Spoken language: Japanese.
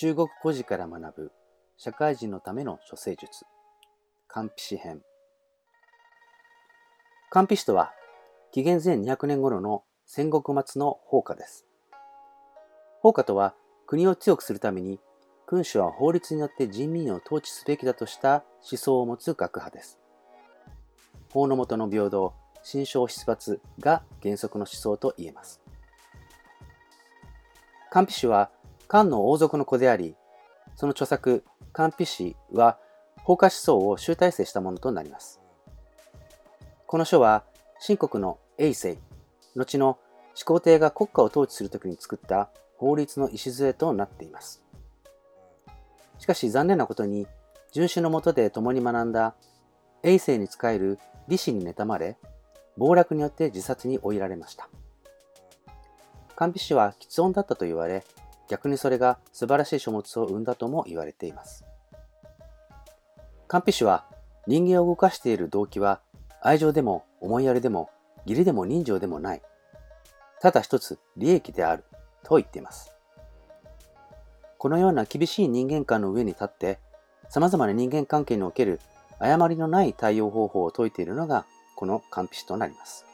中国古事から学ぶ社会人のための処世術。漢詩編。漢詩とは紀元前200年頃の戦国末の法家です。法家とは国を強くするために君主は法律によって人民を統治すべきだとした思想を持つ学派です。法の下の平等心象出発が原則の思想と言えます。漢詩は漢の王族の子であり、その著作、漢筆詩は、法家思想を集大成したものとなります。この書は、秦国の永世、後の始皇帝が国家を統治するときに作った法律の礎となっています。しかし残念なことに、遵守のもとで共に学んだ永世に仕える李氏に妬まれ、暴落によって自殺に追いられました。漢筆氏は喫音だったと言われ、逆にそれが素晴らしい書物を生んだとも言われています。漢筆は人間を動かしている動機は愛情でも思いやりでも義理でも人情でもない。ただ一つ利益であると言っています。このような厳しい人間観の上に立って様々な人間関係における誤りのない対応方法を説いているのがこの漢筆となります。